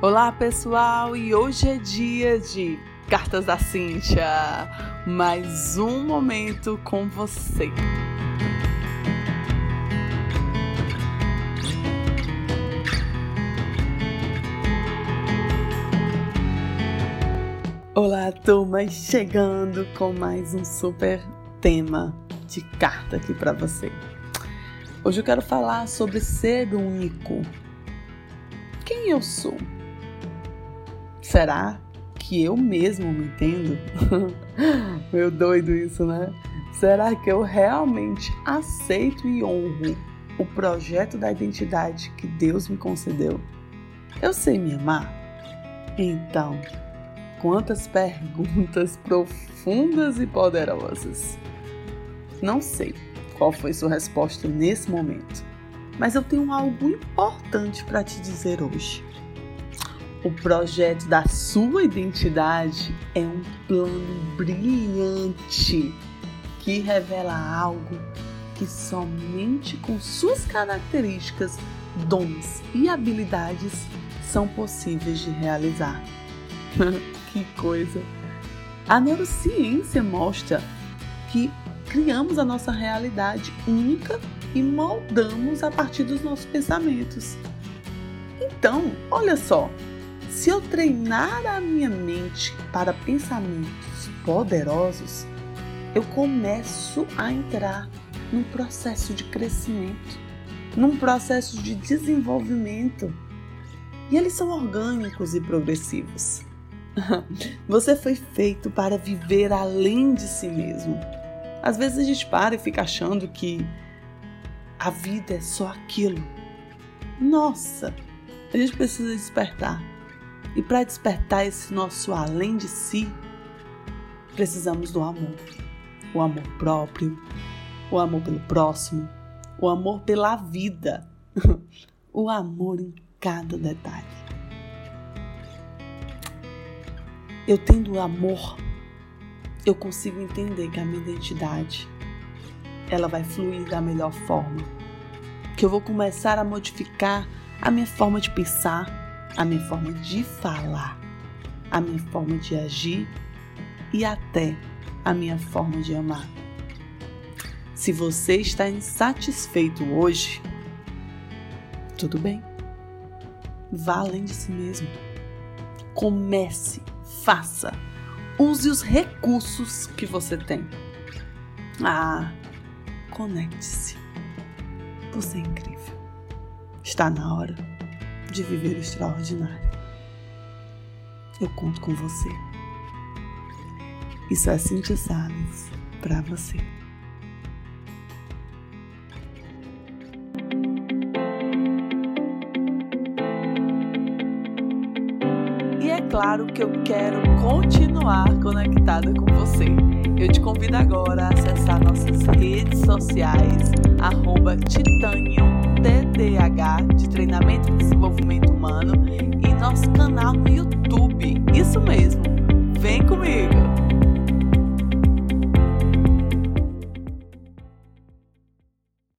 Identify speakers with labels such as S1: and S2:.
S1: Olá pessoal, e hoje é dia de Cartas da Cíntia. Mais um momento com você. Olá, turma, chegando com mais um super tema de carta aqui para você. Hoje eu quero falar sobre ser único. Quem eu sou? Será que eu mesmo me entendo? Meu doido isso, né? Será que eu realmente aceito e honro o projeto da identidade que Deus me concedeu? Eu sei me amar? Então, quantas perguntas profundas e poderosas. Não sei qual foi sua resposta nesse momento, mas eu tenho algo importante para te dizer hoje. O projeto da sua identidade é um plano brilhante que revela algo que somente com suas características, dons e habilidades são possíveis de realizar. que coisa! A neurociência mostra que criamos a nossa realidade única e moldamos a partir dos nossos pensamentos. Então, olha só, se eu treinar a minha mente para pensamentos poderosos, eu começo a entrar num processo de crescimento, num processo de desenvolvimento. E eles são orgânicos e progressivos. Você foi feito para viver além de si mesmo. Às vezes a gente para e fica achando que a vida é só aquilo. Nossa, a gente precisa despertar. E para despertar esse nosso além de si, precisamos do amor. O amor próprio, o amor pelo próximo, o amor pela vida, o amor em cada detalhe. Eu tendo amor, eu consigo entender que a minha identidade ela vai fluir da melhor forma. Que eu vou começar a modificar a minha forma de pensar, a minha forma de falar, a minha forma de agir e até a minha forma de amar. Se você está insatisfeito hoje, tudo bem. Vá além de si mesmo. Comece, faça. Use os recursos que você tem. Ah, conecte-se. Você é incrível. Está na hora de viver o extraordinário. Eu conto com você. Isso é Cintia Salles para você. E é claro que eu quero continuar conectada com você. Eu te convido agora a acessar nossas redes sociais, arroba TDH de Treinamento e Desenvolvimento Humano e nosso canal no YouTube. Isso mesmo!